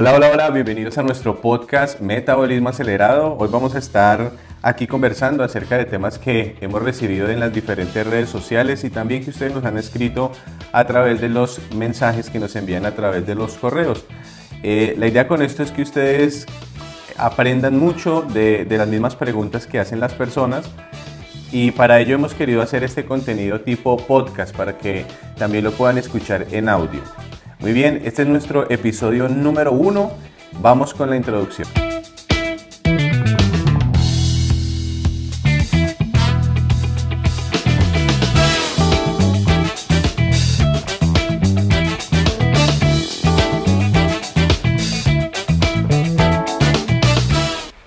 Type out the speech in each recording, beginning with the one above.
Hola, hola, hola, bienvenidos a nuestro podcast Metabolismo Acelerado. Hoy vamos a estar aquí conversando acerca de temas que hemos recibido en las diferentes redes sociales y también que ustedes nos han escrito a través de los mensajes que nos envían a través de los correos. Eh, la idea con esto es que ustedes aprendan mucho de, de las mismas preguntas que hacen las personas y para ello hemos querido hacer este contenido tipo podcast para que también lo puedan escuchar en audio. Muy bien, este es nuestro episodio número uno. Vamos con la introducción.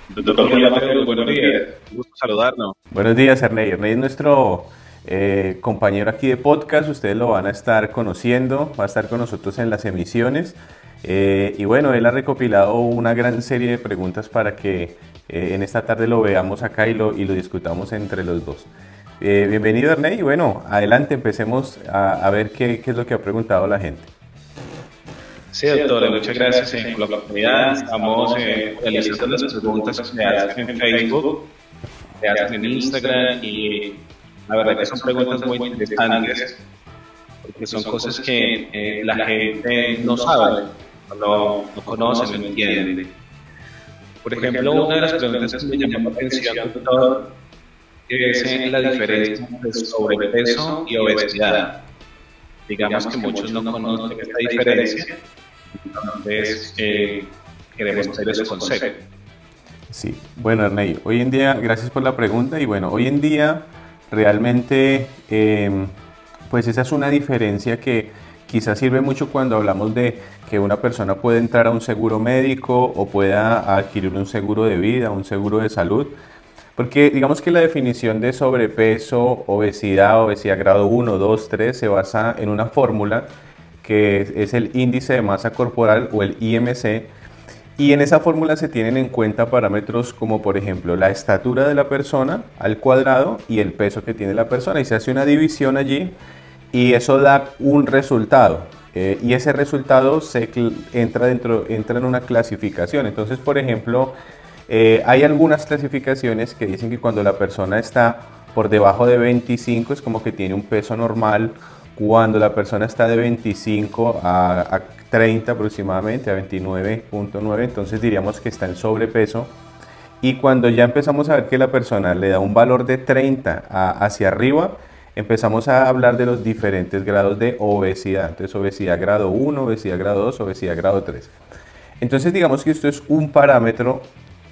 Doctor buenos días. Gusto saludarnos. Buenos días, Ernei. Ernei es nuestro eh, compañero aquí de podcast, ustedes lo van a estar conociendo, va a estar con nosotros en las emisiones. Eh, y bueno, él ha recopilado una gran serie de preguntas para que eh, en esta tarde lo veamos acá y lo, y lo discutamos entre los dos. bienvenido Ernei y bueno, adelante, empecemos a, ver qué, es lo que ha preguntado la gente. Sí, doctor, muchas gracias por la oportunidad. Estamos realizando las preguntas que hacen en Facebook, en Instagram y la verdad que son preguntas muy interesantes, porque son cosas que eh, la gente no sabe, no, no conoce, no entiende. Por ejemplo, una de las preguntas que me llamó la atención, doctor, es la diferencia entre sobrepeso y obesidad. Digamos que muchos no conocen esta diferencia, entonces eh, queremos hacer ese concepto. Sí, bueno, Ernei, hoy en día, gracias por la pregunta, y bueno, hoy en día Realmente, em, pues esa es una diferencia que quizás sirve mucho cuando hablamos de que una persona puede entrar a un seguro médico o pueda adquirir un seguro de vida, un seguro de salud. Porque digamos que la definición de sobrepeso, obesidad, obesidad grado 1, 2, 3 se basa en una fórmula que es el índice de masa corporal o el IMC, y en esa fórmula se tienen en cuenta parámetros como por ejemplo la estatura de la persona al cuadrado y el peso que tiene la persona y se hace una división allí y eso da un resultado. Eh, y ese resultado se entra, dentro, entra en una clasificación. Entonces, por ejemplo, eh, hay algunas clasificaciones que dicen que cuando la persona está por debajo de 25 es como que tiene un peso normal, cuando la persona está de 25 a, 30 aproximadamente, a 29.9, entonces diríamos que está en sobrepeso. Y cuando ya empezamos a ver que la persona le da un valor de 30 hacia arriba, empezamos a hablar de los diferentes grados de obesidad. Entonces, obesidad grado 1, obesidad grado 2, obesidad grado 3. Entonces, digamos que esto es un parámetro,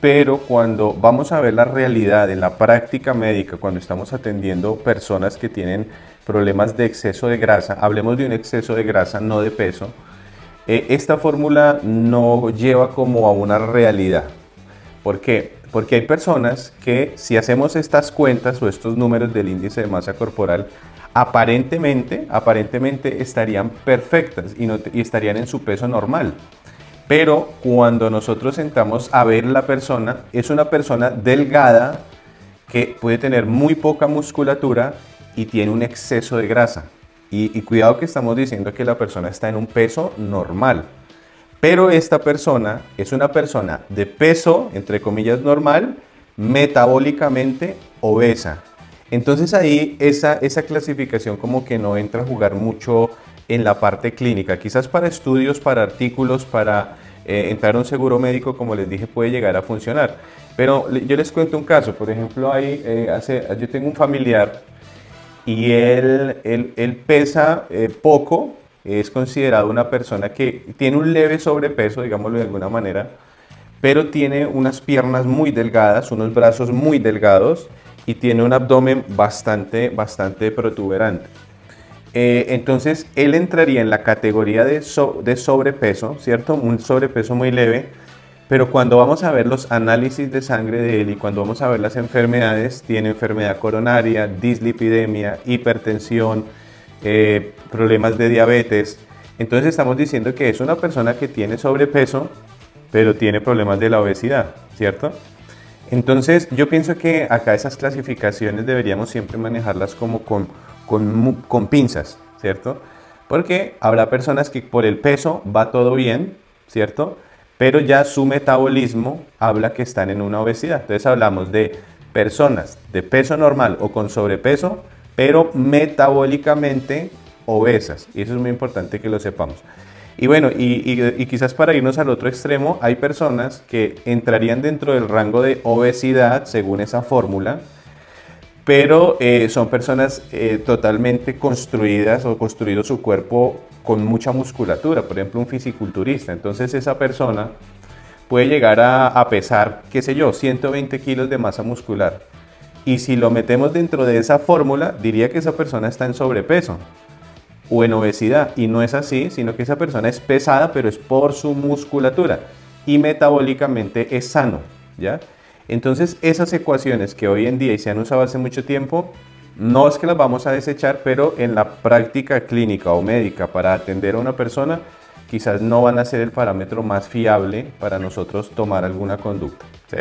pero cuando vamos a ver la realidad en la práctica médica, cuando estamos atendiendo personas que tienen problemas de exceso de grasa, hablemos de un exceso de grasa, no de peso, eh, esta fórmula no lleva como a una realidad. ¿Por qué? Porque hay personas que si hacemos estas cuentas o estos números del índice de masa corporal, aparentemente, aparentemente estarían perfectas y, y estarían en su peso normal. Pero cuando nosotros sentamos a ver la persona, es una persona delgada que puede tener muy poca musculatura y tiene un exceso de grasa. Y, cuidado que estamos diciendo que la persona está en un peso normal. Pero esta persona es una persona de peso, entre comillas, normal, metabólicamente obesa. Entonces ahí esa, esa clasificación como que no entra a jugar mucho en la parte clínica. Quizás para estudios, para artículos, para eh, entrar a un seguro médico, como les dije, puede llegar a funcionar. Pero yo les cuento un caso. Por ejemplo, ahí, eh, hace, yo tengo un familiar y él, él, pesa eh, poco, es considerado una persona que tiene un leve sobrepeso, digámoslo de alguna manera, pero tiene unas piernas muy delgadas, unos brazos muy delgados y tiene un abdomen bastante, bastante protuberante. Eh, entonces, él entraría en la categoría de, de sobrepeso, ¿cierto? Un sobrepeso muy leve, pero cuando vamos a ver los análisis de sangre de él y cuando vamos a ver las enfermedades, tiene enfermedad coronaria, dislipidemia, hipertensión, eh, problemas de diabetes. Entonces estamos diciendo que es una persona que tiene sobrepeso, pero tiene problemas de la obesidad, ¿cierto? Entonces yo pienso que acá esas clasificaciones deberíamos siempre manejarlas como con, con, con pinzas, ¿cierto? Porque habrá personas que por el peso va todo bien, ¿cierto? Pero ya su metabolismo habla que están en una obesidad. Entonces hablamos de personas de peso normal o con sobrepeso, pero metabólicamente obesas. Y eso es muy importante que lo sepamos. Y bueno, y, quizás para irnos al otro extremo, hay personas que entrarían dentro del rango de obesidad según esa fórmula, pero eh, son personas eh, totalmente construidas o construido su cuerpo con mucha musculatura, por ejemplo un fisiculturista. Entonces esa persona puede llegar a, a pesar, qué sé yo, 120 kilos de masa muscular. Y si lo metemos dentro de esa fórmula, diría que esa persona está en sobrepeso o en obesidad. Y no es así, sino que esa persona es pesada, pero es por su musculatura y metabólicamente es sano, ¿ya? Entonces, esas ecuaciones que hoy en día y se han usado hace mucho tiempo, no es que las vamos a desechar, pero en la práctica clínica o médica para atender a una persona, quizás no van a ser el parámetro más fiable para nosotros tomar alguna conducta. ¿sí?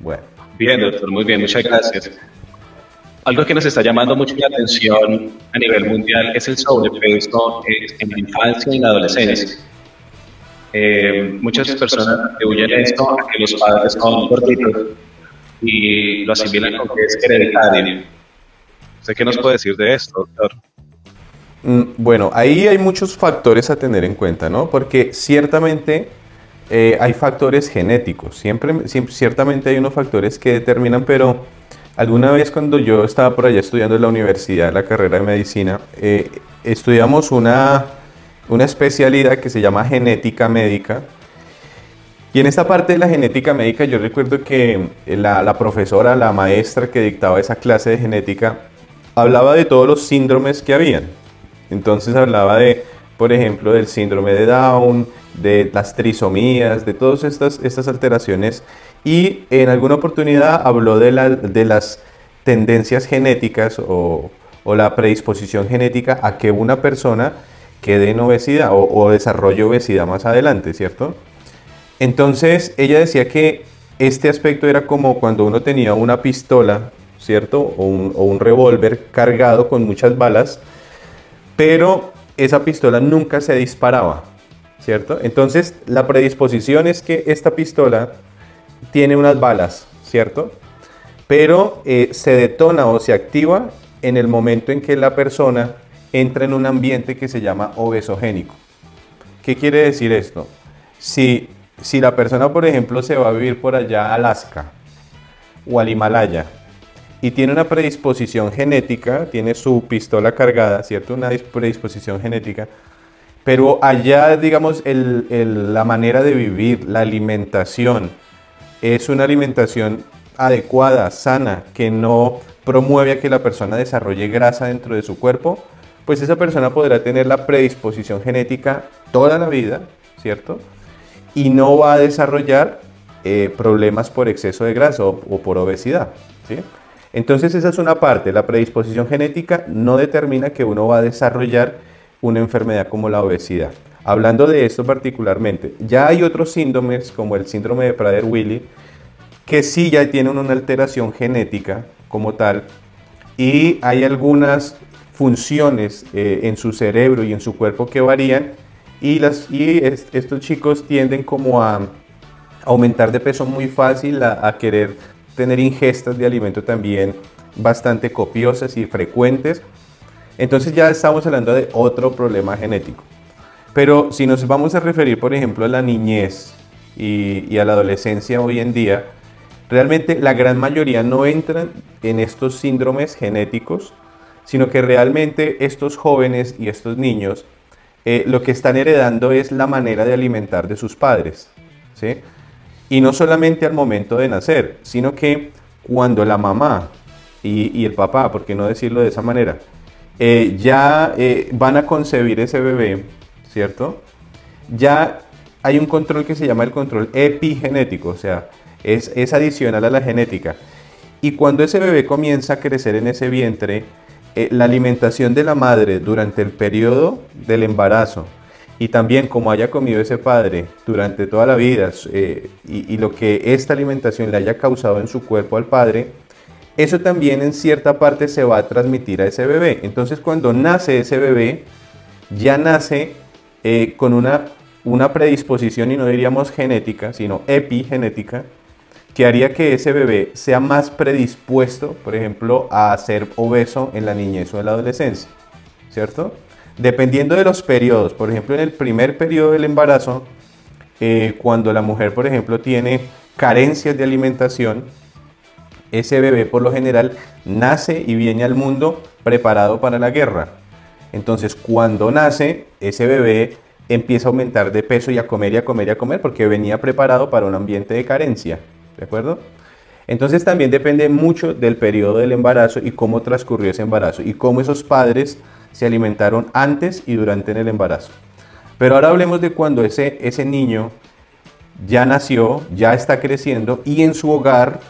Bueno. Bien, doctor, muy bien, muchas gracias. Algo que nos está llamando mucho la atención a nivel mundial es el sobrepeso en la infancia y en la adolescencia. Eh, muchas personas atribuyen esto a que los padres son gorditos y lo asimilan con que es hereditario. ¿Usted qué nos puede decir de esto, doctor? Mm, bueno, ahí hay muchos factores a tener en cuenta, ¿no? Porque ciertamente eh, hay factores genéticos, siempre, siempre, ciertamente hay unos factores que determinan, pero Alguna vez cuando yo estaba por allá estudiando en la universidad, la carrera de medicina, eh, estudiamos una, una especialidad que se llama genética médica. Y en esta parte de la genética médica yo recuerdo que la, la profesora, la maestra que dictaba esa clase de genética, hablaba de todos los síndromes que habían. Entonces hablaba de, por ejemplo, del síndrome de Down, de las trisomías, de todas estas, estas alteraciones y en alguna oportunidad habló de, de las tendencias genéticas o, la predisposición genética a que una persona quede en obesidad o, desarrolle obesidad más adelante, ¿cierto? Entonces ella decía que este aspecto era como cuando uno tenía una pistola, ¿cierto? O un, o un revólver cargado con muchas balas, pero esa pistola nunca se disparaba, ¿cierto? Entonces la predisposición es que esta pistola tiene unas balas, ¿cierto? Pero eh, se detona o se activa en el momento en que la persona entra en un ambiente que se llama obesogénico. ¿Qué quiere decir esto? Si, si la persona, por ejemplo, se va a vivir por allá Alaska o al Himalaya y tiene una predisposición genética, tiene su pistola cargada, ¿cierto? Una predisposición genética, pero allá, digamos, la manera de vivir, la alimentación, es una alimentación adecuada, sana, que no promueve a que la persona desarrolle grasa dentro de su cuerpo, pues esa persona podrá tener la predisposición genética toda la vida, ¿cierto? Y no va a desarrollar eh, problemas por exceso de grasa o, por obesidad, ¿sí? Entonces esa es una parte, la predisposición genética no determina que uno va a desarrollar una enfermedad como la obesidad. Hablando de esto particularmente, ya hay otros síndromes como el síndrome de Prader-Willi que sí ya tienen una alteración genética como tal y hay algunas funciones eh, en su cerebro y en su cuerpo que varían y, las, y estos chicos tienden como a aumentar de peso muy fácil, a querer tener ingestas de alimento también bastante copiosas y frecuentes. Entonces ya estamos hablando de otro problema genético. Pero si nos vamos a referir, por ejemplo, a la niñez y, a la adolescencia hoy en día, realmente la gran mayoría no entran en estos síndromes genéticos, sino que realmente estos jóvenes y estos niños eh, lo que están heredando es la manera de alimentar de sus padres. ¿sí? Y no solamente al momento de nacer, sino que cuando la mamá y, el papá, por qué no decirlo de esa manera, eh, ya eh, van a concebir ese bebé, ¿cierto? Ya hay un control que se llama el control epigenético, o sea, es, es adicional a la genética. Y cuando ese bebé comienza a crecer en ese vientre, eh, la alimentación de la madre durante el periodo del embarazo y también como haya comido ese padre durante toda la vida eh, y, lo que esta alimentación le haya causado en su cuerpo al padre, eso también en cierta parte se va a transmitir a ese bebé. Entonces cuando nace ese bebé, ya nace eh, con una una predisposición, y no diríamos genética, sino epigenética, que haría que ese bebé sea más predispuesto, por ejemplo, a ser obeso en la niñez o en la adolescencia, ¿cierto? Dependiendo de los periodos, por ejemplo, en el primer periodo del embarazo, eh, cuando la mujer, por ejemplo, tiene carencias de alimentación, ese bebé por lo general nace y viene al mundo preparado para la guerra. Entonces, cuando nace, ese bebé empieza a aumentar de peso y a comer y a comer y a comer porque venía preparado para un ambiente de carencia. ¿De acuerdo? Entonces también depende mucho del periodo del embarazo y cómo transcurrió ese embarazo y cómo esos padres se alimentaron antes y durante el embarazo. Pero ahora hablemos de cuando ese, ese niño ya nació, ya está creciendo y en su hogar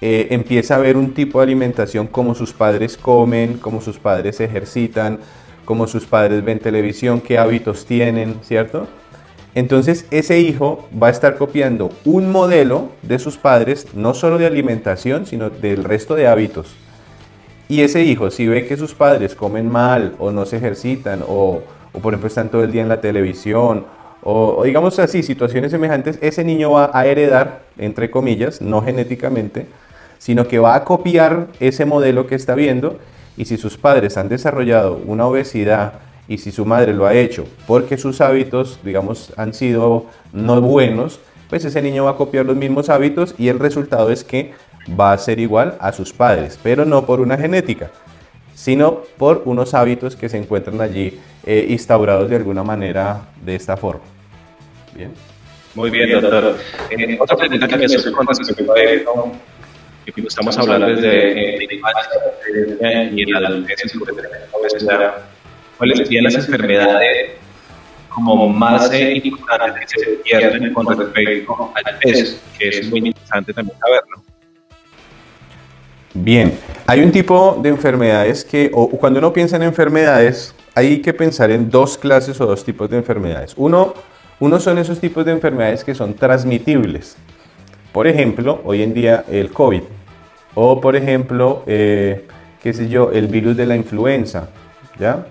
eh, empieza a ver un tipo de alimentación como sus padres comen, como sus padres se ejercitan, como sus padres ven televisión, qué hábitos tienen, ¿cierto? Entonces ese hijo va a estar copiando un modelo de sus padres, no solo de alimentación, sino del resto de hábitos. Y ese hijo, si ve que sus padres comen mal o no se ejercitan o, por ejemplo están todo el día en la televisión o, digamos así, situaciones semejantes, ese niño va a heredar, entre comillas, no genéticamente, sino que va a copiar ese modelo que está viendo y si sus padres han desarrollado una obesidad, y si su madre lo ha hecho porque sus hábitos, digamos, han sido no buenos, pues ese niño va a copiar los mismos hábitos y el resultado es que va a ser igual a sus padres, pero no por una genética, sino por unos hábitos que se encuentran allí eh, instaurados de alguna manera de esta forma. Bien. Muy bien, doctor. Eh, otra pregunta que me hace con respecto a que estamos hablando desde eh, y en la adolescencia la cuáles serían las enfermedades como más importantes que se pierden con respecto al peso, que es muy interesante también saberlo. Bien, hay un tipo de enfermedades que, o cuando uno piensa en enfermedades, hay que pensar en dos clases o dos tipos de enfermedades. Uno, uno son esos tipos de enfermedades que son transmitibles. Por ejemplo, hoy en día el COVID. O por ejemplo, eh, qué sé yo, el virus de la influenza. ¿Ya?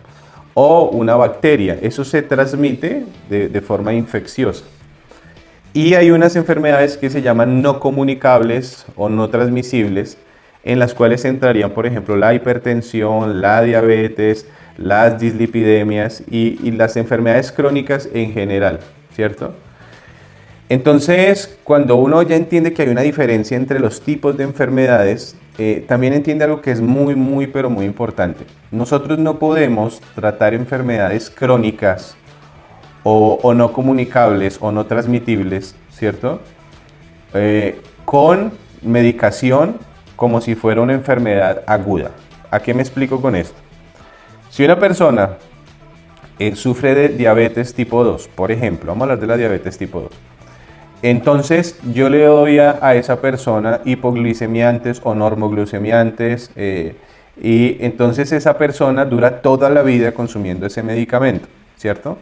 O una bacteria. Eso se transmite de, forma infecciosa. Y hay unas enfermedades que se llaman no comunicables o no transmisibles, en las cuales entrarían, por ejemplo, la hipertensión, la diabetes, las dislipidemias y, y las enfermedades crónicas en general, ¿cierto? Entonces, cuando uno ya entiende que hay una diferencia entre los tipos de enfermedades, eh, también entiende algo que es muy, muy, pero muy importante. Nosotros no podemos tratar enfermedades crónicas o, no comunicables o no transmitibles, ¿cierto? Eh, con medicación como si fuera una enfermedad aguda. ¿A qué me explico con esto? Si una persona eh, sufre de diabetes tipo 2, por ejemplo, vamos a hablar de la diabetes tipo 2, entonces yo le doy a, esa persona hipoglicemiantes o normoglucemiantes eh, y entonces esa persona dura toda la vida consumiendo ese medicamento, ¿cierto?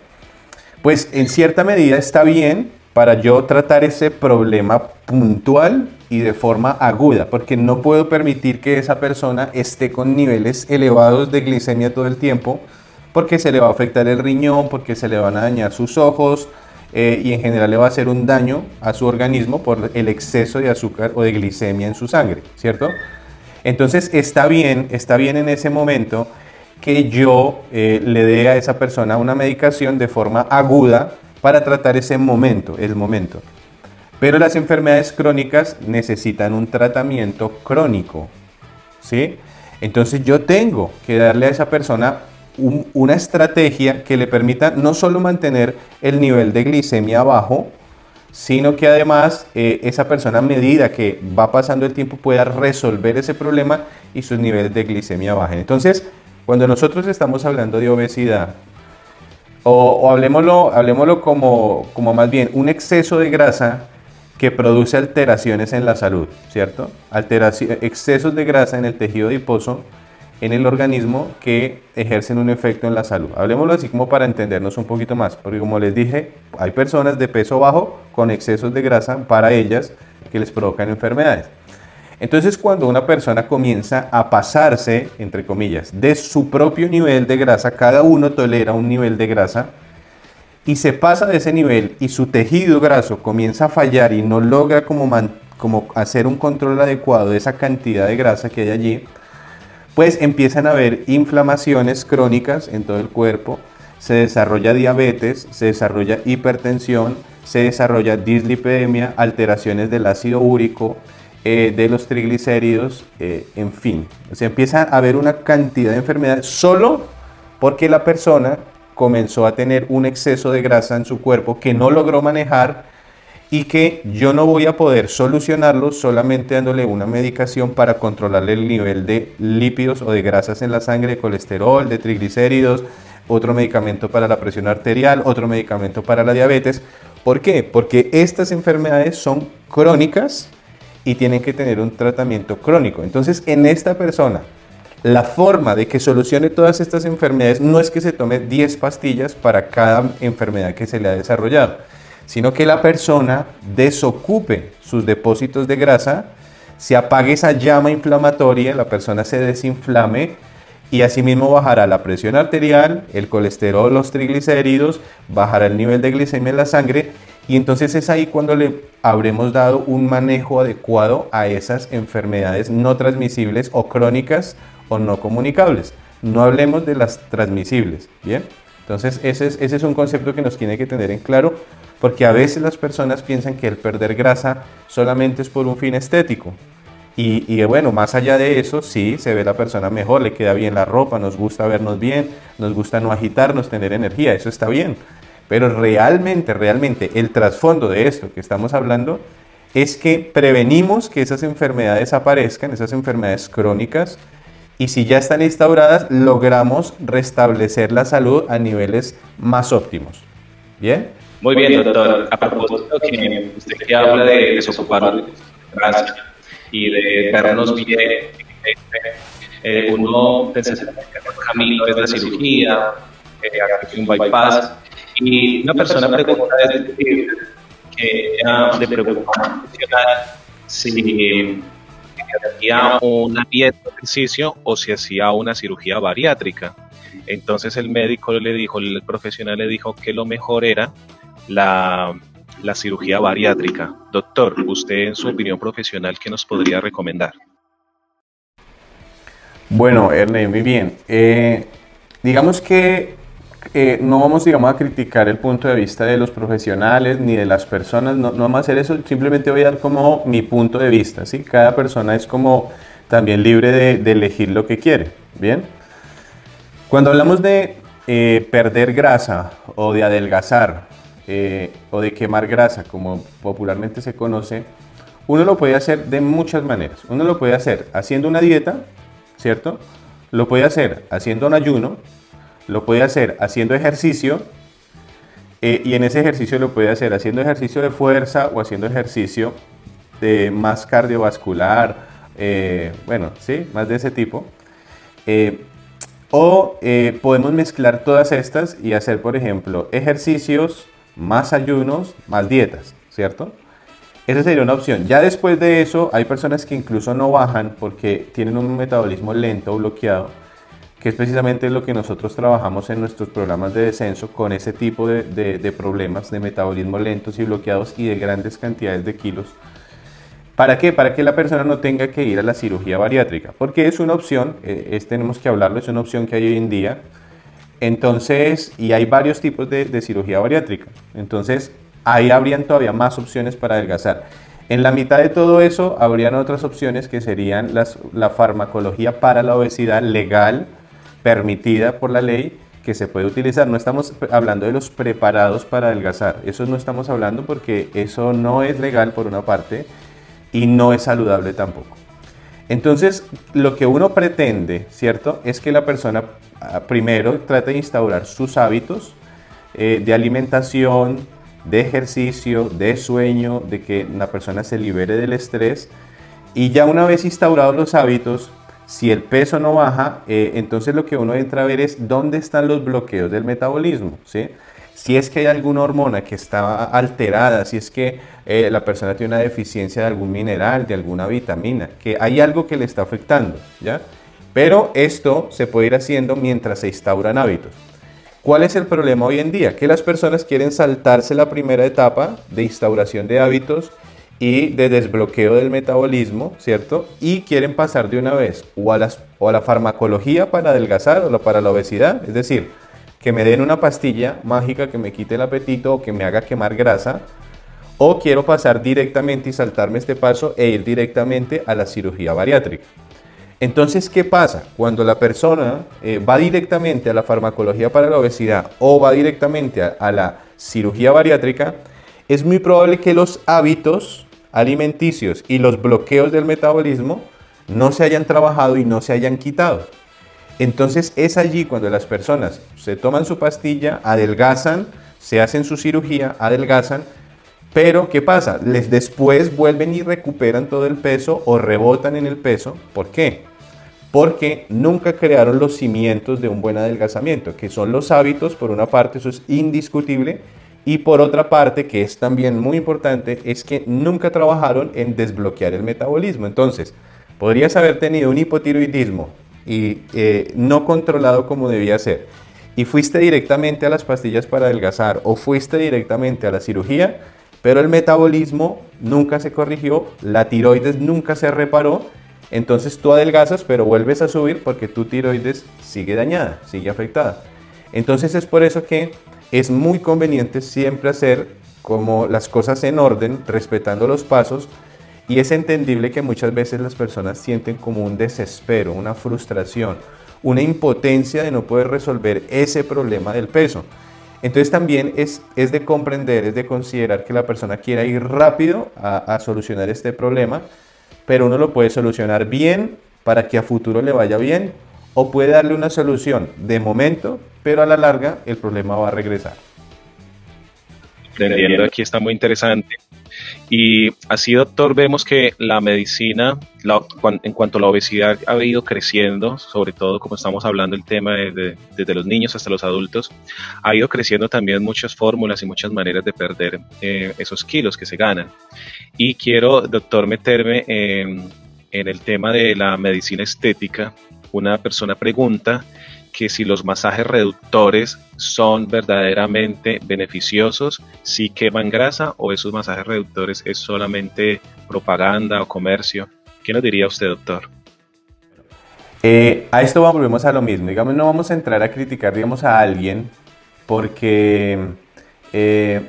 Pues en cierta medida está bien para yo tratar ese problema puntual y de forma aguda, porque no puedo permitir que esa persona esté con niveles elevados de glicemia todo el tiempo, porque se le va a afectar el riñón, porque se le van a dañar sus ojos, eh, y en general le va a hacer un daño a su organismo por el exceso de azúcar o de glicemia en su sangre, ¿cierto? Entonces está bien, está bien en ese momento que yo eh, le dé a esa persona una medicación de forma aguda para tratar ese momento, el momento. Pero las enfermedades crónicas necesitan un tratamiento crónico, ¿sí? Entonces yo tengo que darle a esa persona una estrategia que le permita no solo mantener el nivel de glicemia bajo, sino que además eh, esa persona a medida que va pasando el tiempo pueda resolver ese problema y sus niveles de glicemia bajen. Entonces, cuando nosotros estamos hablando de obesidad, o, hablemoslo, como, como más bien un exceso de grasa que produce alteraciones en la salud, ¿cierto? Excesos de grasa en el tejido adiposo en el organismo que ejercen un efecto en la salud. Hablemoslo así como para entendernos un poquito más, porque como les dije, hay personas de peso bajo con excesos de grasa para ellas que les provocan enfermedades. Entonces cuando una persona comienza a pasarse, entre comillas, de su propio nivel de grasa, cada uno tolera un nivel de grasa, y se pasa de ese nivel y su tejido graso comienza a fallar y no logra como, como hacer un control adecuado de esa cantidad de grasa que hay allí, pues empiezan a haber inflamaciones crónicas en todo el cuerpo, se desarrolla diabetes, se desarrolla hipertensión, se desarrolla dislipidemia, alteraciones del ácido úrico, eh, de los triglicéridos, eh, en fin. se empieza a haber una cantidad de enfermedades solo porque la persona comenzó a tener un exceso de grasa en su cuerpo que no logró manejar y que yo no voy a poder solucionarlo solamente dándole una medicación para controlarle el nivel de lípidos o de grasas en la sangre, de colesterol, de triglicéridos, otro medicamento para la presión arterial, otro medicamento para la diabetes. ¿Por qué? Porque estas enfermedades son crónicas y tienen que tener un tratamiento crónico. Entonces, en esta persona la forma de que solucione todas estas enfermedades no es que se tome 10 pastillas para cada enfermedad que se le ha desarrollado, sino que la persona desocupe sus depósitos de grasa, se apague esa llama inflamatoria, la persona se desinflame y asimismo bajará la presión arterial, el colesterol, los triglicéridos, bajará el nivel de glicemia en la sangre y entonces es ahí cuando le habremos dado un manejo adecuado a esas enfermedades no transmisibles o crónicas o no comunicables. No hablemos de las transmisibles, ¿bien? Entonces ese es, ese es un concepto que nos tiene que tener en claro porque a veces las personas piensan que el perder grasa solamente es por un fin estético. Y, bueno, más allá de eso, sí, se ve la persona mejor, le queda bien la ropa, nos gusta vernos bien, nos gusta no agitarnos, tener energía, eso está bien. Pero realmente, realmente, el trasfondo de esto que estamos hablando es que prevenimos que esas enfermedades aparezcan, esas enfermedades crónicas, y si ya están instauradas, logramos restablecer la salud a niveles más óptimos. ¿Bien? Muy bien, doctor. A propósito que usted que habla de desocupar de y de vernos bien, eh, uno de el camino es la cirugía, eh, un bypass, y una persona pregunta que de preocupación si hacía una dieta ejercicio o si hacía una cirugía bariátrica. Entonces el médico le dijo, el profesional le dijo que lo mejor era la, la cirugía bariátrica. Doctor, usted en su opinión profesional, ¿qué nos podría recomendar? Bueno, Ernest, muy bien. Eh, digamos que eh, no vamos, digamos, a criticar el punto de vista de los profesionales ni de las personas, no, no vamos a hacer eso, simplemente voy a dar como mi punto de vista, ¿sí? Cada persona es como también libre de, elegir lo que quiere, ¿bien? Cuando hablamos de eh, perder grasa o de adelgazar eh, o de quemar grasa, como popularmente se conoce, uno lo puede hacer de muchas maneras. Uno lo puede hacer haciendo una dieta, ¿cierto? Lo puede hacer haciendo un ayuno, lo puede hacer haciendo ejercicio eh, y en ese ejercicio lo puede hacer haciendo ejercicio de fuerza o haciendo ejercicio de más cardiovascular, eh, bueno, sí, más de ese tipo. O podemos mezclar todas estas y hacer, por ejemplo, ejercicios, más ayunos, más dietas, ¿cierto? Esa sería una opción. Ya después de eso, hay personas que incluso no bajan porque tienen un metabolismo lento o bloqueado que es precisamente lo que nosotros trabajamos en nuestros programas de descenso con ese tipo de, problemas de metabolismo lentos y bloqueados y de grandes cantidades de kilos. ¿Para qué? Para que la persona no tenga que ir a la cirugía bariátrica, porque es una opción, eh, es, tenemos que hablarlo, es una opción que hay hoy en día. Entonces, y hay varios tipos de, cirugía bariátrica. Entonces, ahí habrían todavía más opciones para adelgazar. En la mitad de todo eso, habrían otras opciones que serían la farmacología para la obesidad legal, permitida por la ley que se puede utilizar. No estamos hablando de los preparados para adelgazar. Eso no estamos hablando porque eso no es legal por una parte y no es saludable tampoco. Entonces, lo que uno pretende, ¿cierto? Es que la persona ah, primero trate de instaurar sus hábitos eh, de alimentación, de ejercicio, de sueño, de que la persona se libere del estrés. Y ya una vez instaurados los hábitos, si el peso no baja, eh, entonces lo que uno entra a ver es dónde están los bloqueos del metabolismo. ¿sí? Si es que hay alguna hormona que está alterada, si es que eh, la persona tiene una deficiencia de algún mineral, de alguna vitamina, que hay algo que le está afectando. ¿ya? Pero esto se puede ir haciendo mientras se instauran hábitos. ¿Cuál es el problema hoy en día? Que las personas quieren saltarse la primera etapa de instauración de hábitos y de desbloqueo del metabolismo, ¿cierto? Y quieren pasar de una vez o a, las, o a la farmacología para adelgazar o para la obesidad, es decir, que me den una pastilla mágica que me quite el apetito o que me haga quemar grasa, o quiero pasar directamente y saltarme este paso e ir directamente a la cirugía bariátrica. Entonces, ¿qué pasa? Cuando la persona eh, va directamente a la farmacología para la obesidad o va directamente a la cirugía bariátrica, es muy probable que los hábitos alimenticios y los bloqueos del metabolismo no se hayan trabajado y no se hayan quitado. Entonces es allí cuando las personas se toman su pastilla, adelgazan, se hacen su cirugía, adelgazan, pero ¿qué pasa? Les después vuelven y recuperan todo el peso o rebotan en el peso. ¿Por qué? Porque nunca crearon los cimientos de un buen adelgazamiento, que son los hábitos, por una parte, eso es indiscutible, y por otra parte, que es también muy importante, es que nunca trabajaron en desbloquear el metabolismo. Entonces, podrías haber tenido un hipotiroidismo y eh, no controlado como debía ser, y fuiste directamente a las pastillas para adelgazar o fuiste directamente a la cirugía, pero el metabolismo nunca se corrigió, la tiroides nunca se reparó, entonces tú adelgazas, pero vuelves a subir porque tu tiroides sigue dañada, sigue afectada. Entonces es por eso que es muy conveniente siempre hacer como las cosas en orden, respetando los pasos, y es entendible que muchas veces las personas sienten como un desespero, una frustración, una impotencia de no poder resolver ese problema del peso. Entonces también es, es de comprender, es de considerar que la persona quiera ir rápido a, solucionar este problema, pero uno lo puede solucionar bien para que a futuro le vaya bien o puede darle una solución de momento, pero a la larga el problema va a regresar. Entendiendo, aquí está muy interesante. Y así, doctor, vemos que la medicina, en cuanto a la obesidad, ha ido creciendo, sobre todo como estamos hablando el tema desde los niños hasta los adultos, ha ido creciendo también muchas fórmulas y muchas maneras de perder eh, esos kilos que se ganan. Y quiero, doctor, meterme en, en el tema de la medicina estética. Una persona pregunta que si los masajes reductores son verdaderamente beneficiosos, si queman grasa o esos masajes reductores es solamente propaganda o comercio. ¿Qué nos diría usted, doctor? Eh, a esto volvemos a lo mismo. Digamos, no vamos a entrar a criticar, digamos, a alguien porque, eh,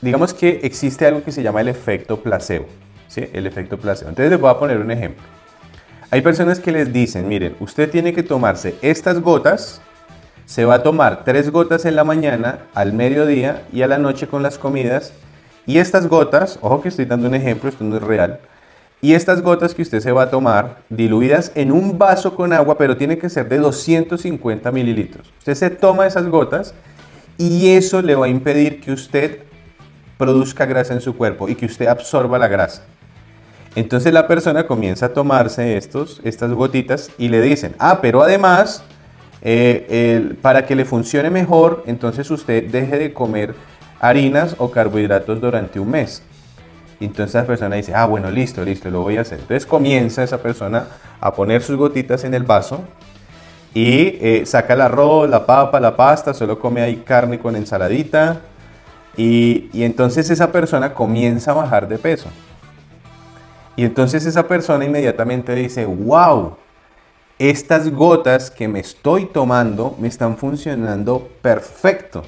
digamos que existe algo que se llama el efecto placebo. ¿sí? El efecto placebo. Entonces les voy a poner un ejemplo. Hay personas que les dicen, miren, usted tiene que tomarse estas gotas, se va a tomar tres gotas en la mañana, al mediodía y a la noche con las comidas. Y estas gotas, ojo que estoy dando un ejemplo, esto no es real, y estas gotas que usted se va a tomar, diluidas en un vaso con agua, pero tiene que ser de 250 mililitros. Usted se toma esas gotas y eso le va a impedir que usted produzca grasa en su cuerpo y que usted absorba la grasa. Entonces la persona comienza a tomarse estos, estas gotitas y le dicen, ah, pero además, eh, para que le funcione mejor, entonces usted deje de comer harinas o carbohidratos durante un mes. Entonces la persona dice, ah, bueno, listo, listo, lo voy a hacer. Entonces comienza esa persona a poner sus gotitas en el vaso y eh, saca el arroz, la papa, la pasta, solo come ahí carne con ensaladita. y entonces esa persona comienza a bajar de peso. Y entonces esa persona inmediatamente dice, wow, estas gotas que me estoy tomando me están funcionando perfecto.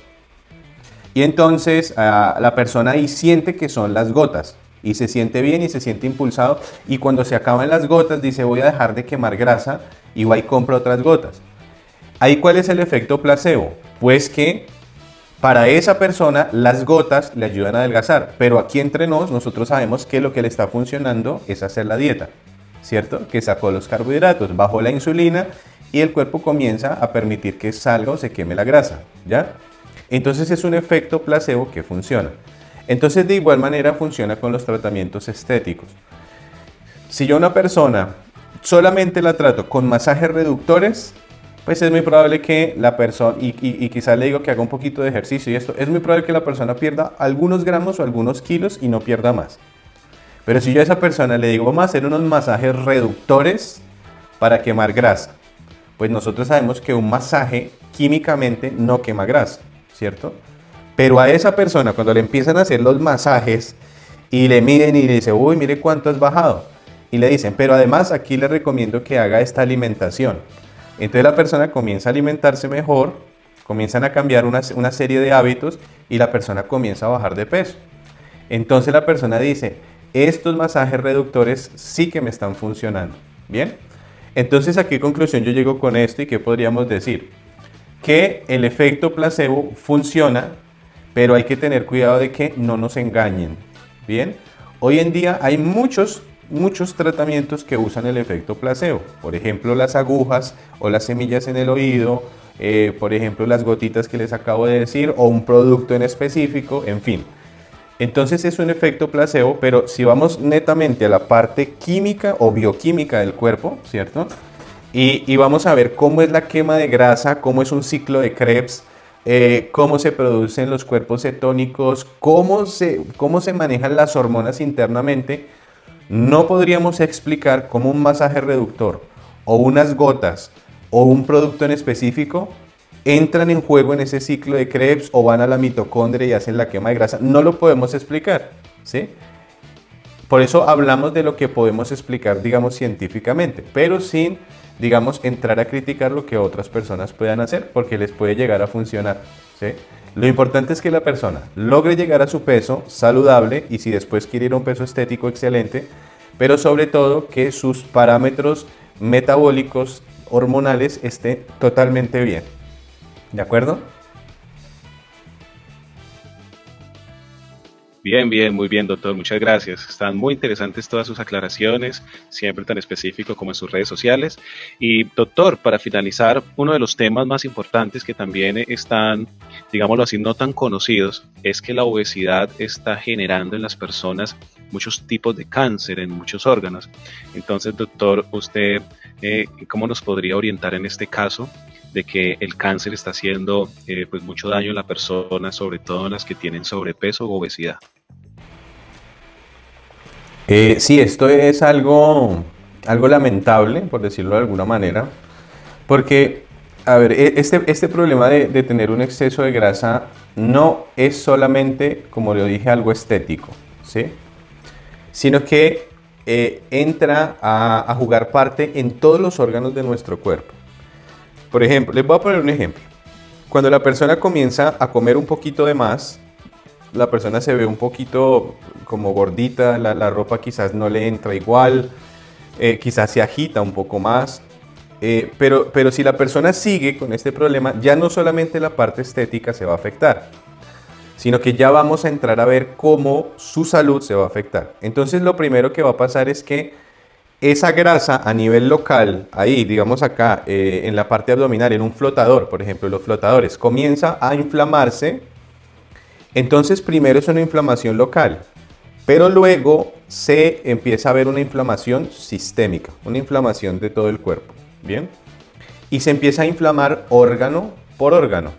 Y entonces ah, la persona ahí siente que son las gotas y se siente bien y se siente impulsado. Y cuando se acaban las gotas dice voy a dejar de quemar grasa y va y compra otras gotas. Ahí cuál es el efecto placebo? Pues que para esa persona, las gotas le ayudan a adelgazar, pero aquí entre nos, nosotros sabemos que lo que le está funcionando es hacer la dieta, ¿cierto? Que sacó los carbohidratos, bajó la insulina y el cuerpo comienza a permitir que salga o se queme la grasa, ¿ya? Entonces es un efecto placebo que funciona. Entonces de igual manera funciona con los tratamientos estéticos. Si yo a una persona solamente la trato con masajes reductores, pues es muy probable que la persona, y, y, quizás le digo que haga un poquito de ejercicio y esto, es muy probable que la persona pierda algunos gramos o algunos kilos y no pierda más. Pero si yo a esa persona le digo, vamos a hacer unos masajes reductores para quemar grasa, pues nosotros sabemos que un masaje químicamente no quema grasa, ¿cierto? Pero a esa persona cuando le empiezan a hacer los masajes y le miden y le dicen, uy, mire cuánto has bajado. Y le dicen, pero además aquí le recomiendo que haga esta alimentación. Entonces la persona comienza a alimentarse mejor, comienzan a cambiar una, una serie de hábitos y la persona comienza a bajar de peso. Entonces la persona dice, estos masajes reductores sí que me están funcionando. ¿Bien? Entonces, ¿a qué conclusión yo llego con esto y qué podríamos decir? Que el efecto placebo funciona, pero hay que tener cuidado de que no nos engañen. Bien, hoy en día hay muchos, muchos tratamientos que usan el efecto placebo. Por ejemplo, las agujas o las semillas en el oído, eh, por ejemplo, las gotitas que les acabo de decir, o un producto en específico, en fin. Entonces es un efecto placebo, pero si vamos netamente a la parte química o bioquímica del cuerpo, ¿cierto? Y, vamos a ver cómo es la quema de grasa, cómo es un ciclo de Krebs, eh, cómo se producen los cuerpos cetónicos, cómo se, cómo se manejan las hormonas internamente, no podríamos explicar cómo un masaje reductor o unas gotas o un producto en específico entran en juego en ese ciclo de Krebs o van a la mitocondria y hacen la quema de grasa. No lo podemos explicar, ¿sí? Por eso hablamos de lo que podemos explicar, digamos, científicamente, pero sin, digamos, entrar a criticar lo que otras personas puedan hacer, porque les puede llegar a funcionar, ¿sí? Lo importante es que la persona logre llegar a su peso saludable y si después quiere ir a un peso estético excelente, pero sobre todo que sus parámetros metabólicos hormonales estén totalmente bien. ¿De acuerdo? Bien, bien, muy bien, doctor. Muchas gracias. Están muy interesantes todas sus aclaraciones, siempre tan específico como en sus redes sociales. Y doctor, para finalizar, uno de los temas más importantes que también están, digámoslo así, no tan conocidos, es que la obesidad está generando en las personas muchos tipos de cáncer en muchos órganos. Entonces, doctor, usted, eh, ¿cómo nos podría orientar en este caso? de que el cáncer está haciendo eh, pues mucho daño en la persona, sobre todo en las que tienen sobrepeso o obesidad. Eh, sí, esto es algo, algo lamentable, por decirlo de alguna manera, porque, a ver, e, este, este problema de, tener un exceso de grasa no es solamente, como le dije, algo estético, ¿sí? sino que eh, entra a jugar parte en todos los órganos de nuestro cuerpo. Por ejemplo, les voy a poner un ejemplo. Cuando la persona comienza a comer un poquito de más, la persona se ve un poquito como gordita, la, ropa quizás no le entra igual, eh, quizás se agita un poco más. Eh, pero, pero si la persona sigue con este problema, ya no solamente la parte estética se va a afectar, sino que ya vamos a entrar a ver cómo su salud se va a afectar. Entonces lo primero que va a pasar es que esa grasa a nivel local, ahí, digamos acá, eh, en la parte abdominal, en un flotador, por ejemplo, los flotadores, comienza a inflamarse. Entonces, primero es una inflamación local, pero luego se empieza a ver una inflamación sistémica, una inflamación de todo el cuerpo. Bien, y se empieza a inflamar órgano por órgano.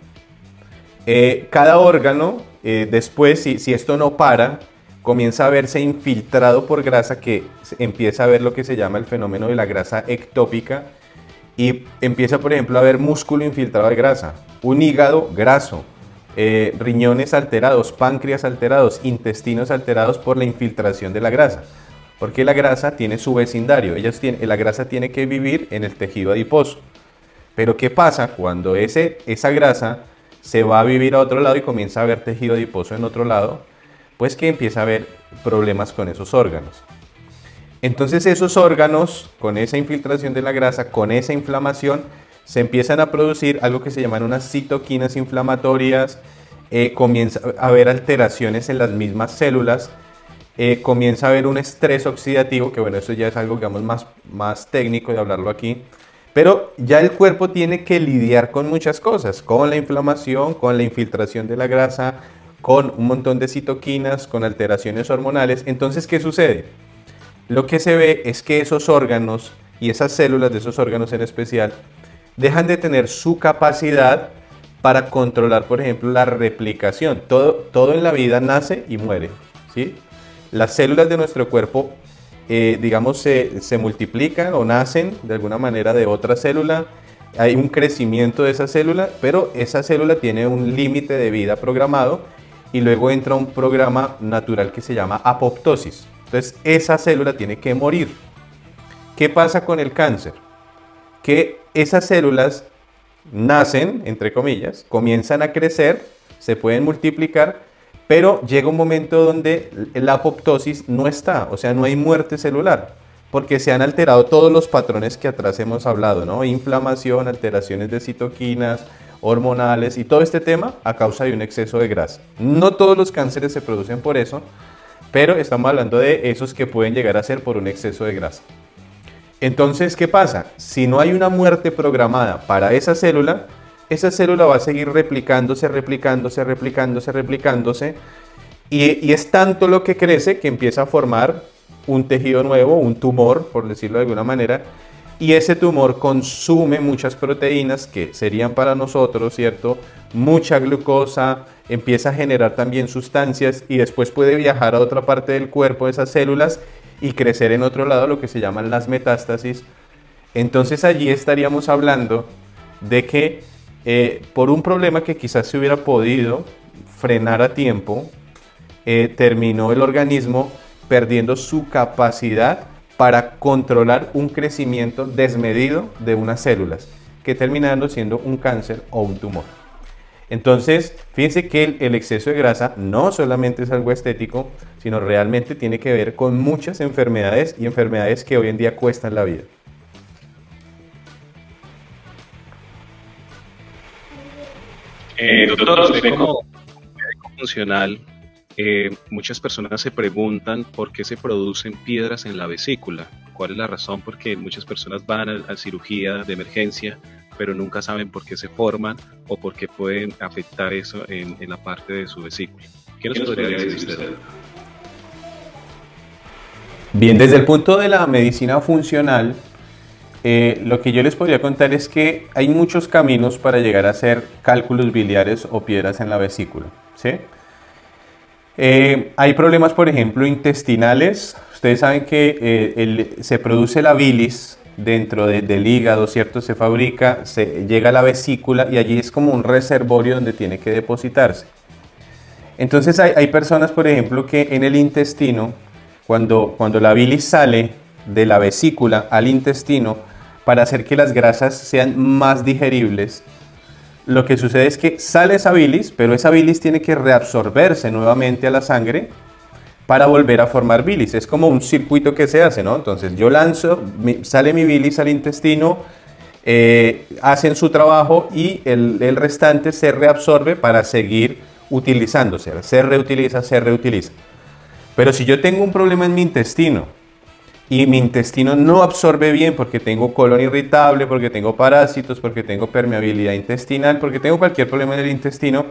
Eh, cada órgano, eh, después, si, si esto no para, comienza a verse infiltrado por grasa que empieza a ver lo que se llama el fenómeno de la grasa ectópica y empieza, por ejemplo, a ver músculo infiltrado de grasa, un hígado graso, eh, riñones alterados, páncreas alterados, intestinos alterados por la infiltración de la grasa. Porque la grasa tiene su vecindario, Ellas tienen, la grasa tiene que vivir en el tejido adiposo. Pero ¿qué pasa cuando ese, esa grasa se va a vivir a otro lado y comienza a ver tejido adiposo en otro lado? pues que empieza a haber problemas con esos órganos. Entonces esos órganos, con esa infiltración de la grasa, con esa inflamación, se empiezan a producir algo que se llaman unas citoquinas inflamatorias, eh, comienza a haber alteraciones en las mismas células, eh, comienza a haber un estrés oxidativo, que bueno, eso ya es algo digamos más, más técnico de hablarlo aquí, pero ya el cuerpo tiene que lidiar con muchas cosas, con la inflamación, con la infiltración de la grasa, con un montón de citoquinas, con alteraciones hormonales. Entonces, ¿qué sucede? Lo que se ve es que esos órganos y esas células de esos órganos en especial dejan de tener su capacidad para controlar, por ejemplo, la replicación. Todo, todo en la vida nace y muere. ¿sí? Las células de nuestro cuerpo, eh, digamos, se, se multiplican o nacen de alguna manera de otra célula hay un crecimiento de esa célula, pero esa célula tiene un límite de vida programado y luego entra un programa natural que se llama apoptosis. Entonces esa célula tiene que morir. ¿Qué pasa con el cáncer? Que esas células nacen, entre comillas, comienzan a crecer, se pueden multiplicar, pero llega un momento donde la apoptosis no está, o sea, no hay muerte celular, porque se han alterado todos los patrones que atrás hemos hablado, ¿no? Inflamación, alteraciones de citoquinas, hormonales y todo este tema a causa de un exceso de grasa. No todos los cánceres se producen por eso, pero estamos hablando de esos que pueden llegar a ser por un exceso de grasa. Entonces, ¿qué pasa? Si no hay una muerte programada para esa célula, esa célula va a seguir replicándose, replicándose, replicándose, replicándose, y, es tanto lo que crece que empieza a formar un tejido nuevo, un tumor, por decirlo de alguna manera, y ese tumor consume muchas proteínas que serían para nosotros, ¿cierto? Mucha glucosa, empieza a generar también sustancias y después puede viajar a otra parte del cuerpo esas células y crecer en otro lado, lo que se llaman las metástasis. Entonces allí estaríamos hablando de que eh, por un problema que quizás se hubiera podido frenar a tiempo, eh, terminó el organismo perdiendo su capacidad para controlar un crecimiento desmedido de unas células, que terminando siendo un cáncer o un tumor. Entonces, fíjense que el, exceso de grasa no solamente es algo estético, sino realmente tiene que ver con muchas enfermedades y enfermedades que hoy en día cuestan la vida. Eh, doctor, funcional eh, muchas personas se preguntan por qué se producen piedras en la vesícula. ¿Cuál es la razón? Porque muchas personas van a, cirugía de emergencia, pero nunca saben por qué se forman o por qué pueden afectar eso en, la parte de su vesícula. ¿Qué nos podría decir usted? Bien, desde el punto de la medicina funcional, eh, lo que yo les podría contar es que hay muchos caminos para llegar a hacer cálculos biliares o piedras en la vesícula. ¿sí? Eh, hay problemas, por ejemplo, intestinales. Ustedes saben que eh, se produce la bilis dentro del hígado, ¿cierto? Se fabrica, se llega a la vesícula y allí es como un reservorio donde tiene que depositarse. Entonces hay, personas, por ejemplo, que en el intestino, cuando, cuando la bilis sale de la vesícula al intestino, para hacer que las grasas sean más digeribles, lo que sucede es que sale esa bilis, pero esa bilis tiene que reabsorberse nuevamente a la sangre para volver a formar bilis. Es como un circuito que se hace, ¿no? Entonces yo lanzo, sale mi bilis al intestino, eh, hacen su trabajo y el, el, restante se reabsorbe para seguir utilizándose. Se reutiliza, se reutiliza. Pero si yo tengo un problema en mi intestino, y mi intestino no absorbe bien porque tengo colon irritable, porque tengo parásitos, porque tengo permeabilidad intestinal, porque tengo cualquier problema en el intestino,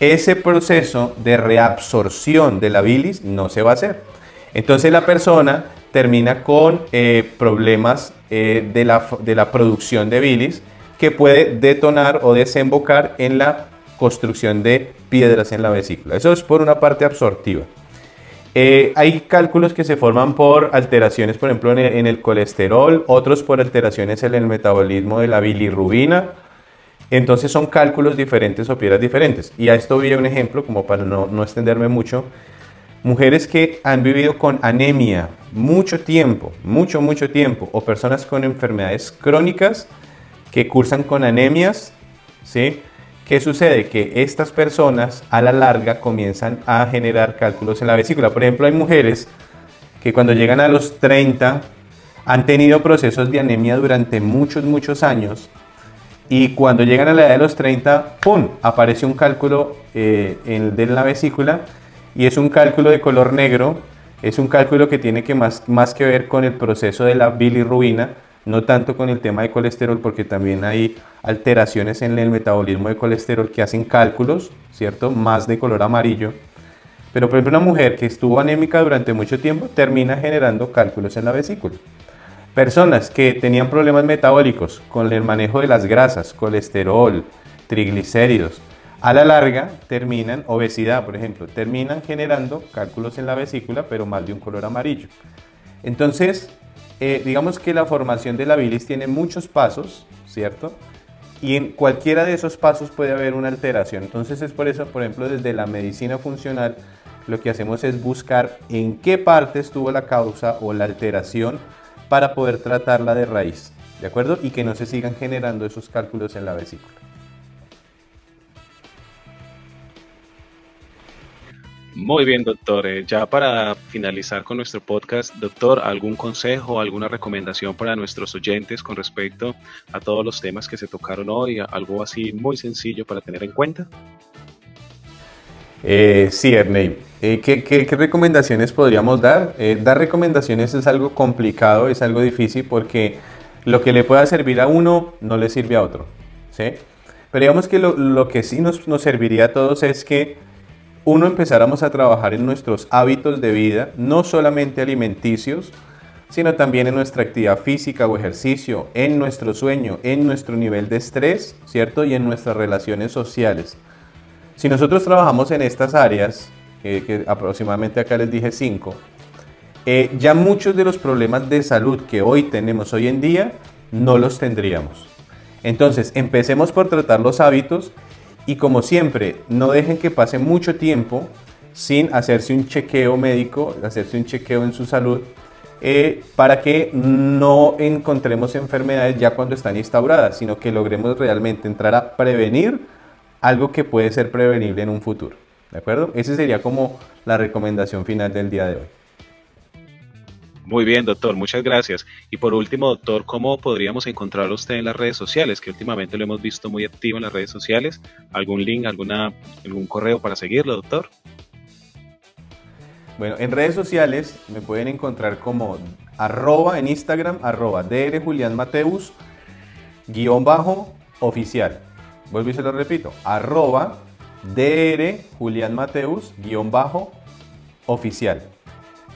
ese proceso de reabsorción de la bilis no se va a hacer. Entonces la persona termina con eh, problemas eh, de, la, de la producción de bilis que puede detonar o desembocar en la construcción de piedras en la vesícula. Eso es por una parte absortiva. Eh, hay cálculos que se forman por alteraciones, por ejemplo, en el, colesterol, otros por alteraciones en el metabolismo de la bilirrubina. Entonces son cálculos diferentes o piedras diferentes. Y a esto vi un ejemplo, como para no, no extenderme mucho. Mujeres que han vivido con anemia mucho tiempo, mucho, mucho tiempo, o personas con enfermedades crónicas que cursan con anemias, ¿sí? ¿Qué sucede? Que estas personas a la larga comienzan a generar cálculos en la vesícula. Por ejemplo, hay mujeres que cuando llegan a los 30 han tenido procesos de anemia durante muchos, muchos años y cuando llegan a la edad de los 30, ¡pum!, aparece un cálculo eh, en, la vesícula y es un cálculo de color negro, es un cálculo que tiene que más, más que ver con el proceso de la bilirrubina, no tanto con el tema de colesterol, porque también hay alteraciones en el metabolismo de colesterol que hacen cálculos, ¿cierto? Más de color amarillo. Pero por ejemplo una mujer que estuvo anémica durante mucho tiempo termina generando cálculos en la vesícula. Personas que tenían problemas metabólicos con el manejo de las grasas, colesterol, triglicéridos, a la larga terminan, obesidad por ejemplo, terminan generando cálculos en la vesícula, pero más de un color amarillo. Entonces, eh, digamos que la formación de la bilis tiene muchos pasos, ¿cierto? Y en cualquiera de esos pasos puede haber una alteración. Entonces es por eso, por ejemplo, desde la medicina funcional, lo que hacemos es buscar en qué parte estuvo la causa o la alteración para poder tratarla de raíz, ¿de acuerdo? Y que no se sigan generando esos cálculos en la vesícula. Muy bien, doctor. Eh, ya para finalizar con nuestro podcast, doctor, ¿algún consejo, alguna recomendación para nuestros oyentes con respecto a todos los temas que se tocaron hoy? Algo así muy sencillo para tener en cuenta. Eh, sí, Ernei. Eh, ¿qué, recomendaciones podríamos dar? dar recomendaciones es algo complicado, es algo difícil porque lo que le pueda servir a uno no le sirve a otro. ¿sí? Pero digamos que lo, que sí nos serviría a todos es que uno empezáramos a trabajar en nuestros hábitos de vida, no solamente alimenticios, sino también en nuestra actividad física o ejercicio, en nuestro sueño, en nuestro nivel de estrés, ¿cierto? Y en nuestras relaciones sociales. Si nosotros trabajamos en estas áreas, que aproximadamente acá les dije cinco, eh, ya muchos de los problemas de salud que hoy tenemos hoy en día no los tendríamos. Entonces, empecemos por tratar los hábitos y como siempre, no dejen que pase mucho tiempo sin hacerse un chequeo médico, hacerse un chequeo en su salud, eh, para que no encontremos enfermedades ya cuando están instauradas, sino que logremos realmente entrar a prevenir algo que puede ser prevenible en un futuro. ¿De acuerdo? Esa sería como la recomendación final del día de hoy. Muy bien, doctor, muchas gracias. Y por último, doctor, ¿cómo podríamos encontrarlo usted en las redes sociales? Que últimamente lo hemos visto muy activo en las redes sociales. ¿Algún link, alguna, algún correo para seguirlo, doctor? Bueno, en redes sociales me pueden encontrar como arroba en Instagram, arroba DR Julián Mateus, guion bajo oficial. Vuelvo y se lo repito, arroba DR Julián Mateus, guion bajo oficial.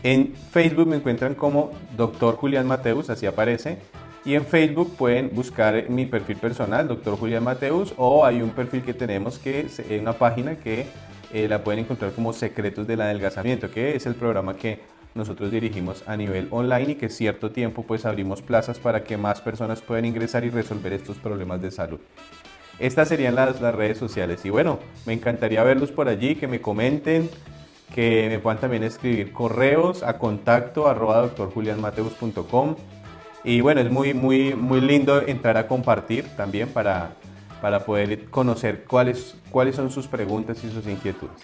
En Facebook me encuentran como Dr. Julián Mateus, así aparece. Y en Facebook pueden buscar mi perfil personal, Dr. Julián Mateus, o hay un perfil que tenemos que es una página que eh, la pueden encontrar como Secretos del Adelgazamiento, que es el programa que nosotros dirigimos a nivel online y que cierto tiempo pues abrimos plazas para que más personas puedan ingresar y resolver estos problemas de salud. Estas serían las, las redes sociales y bueno, me encantaría verlos por allí, que me comenten, que me puedan también escribir correos a contacto arroba doctorjulianmateus.com y bueno, es muy, muy, muy lindo entrar a compartir también para, para poder conocer cuáles, cuáles son sus preguntas y sus inquietudes.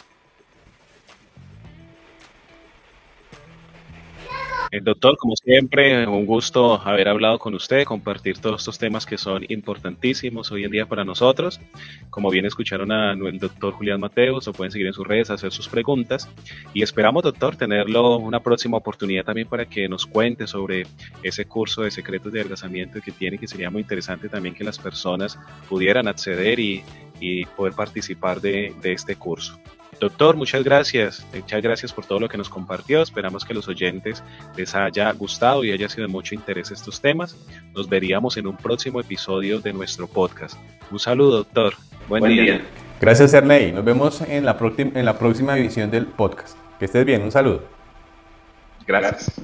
Eh, doctor, como siempre, un gusto haber hablado con usted, compartir todos estos temas que son importantísimos hoy en día para nosotros. Como bien escucharon al doctor Julián Mateos, lo pueden seguir en sus redes, hacer sus preguntas. Y esperamos, doctor, tenerlo una próxima oportunidad también para que nos cuente sobre ese curso de secretos de adelgazamiento que tiene, que sería muy interesante también que las personas pudieran acceder y, poder participar de este curso. Doctor, muchas gracias. Muchas gracias por todo lo que nos compartió. Esperamos que los oyentes les haya gustado y haya sido de mucho interés estos temas. Nos veríamos en un próximo episodio de nuestro podcast. Un saludo, doctor. Buen, día. Gracias, Ernei. Nos vemos en la, en la próxima edición del podcast. Que estés bien. Un saludo. Gracias.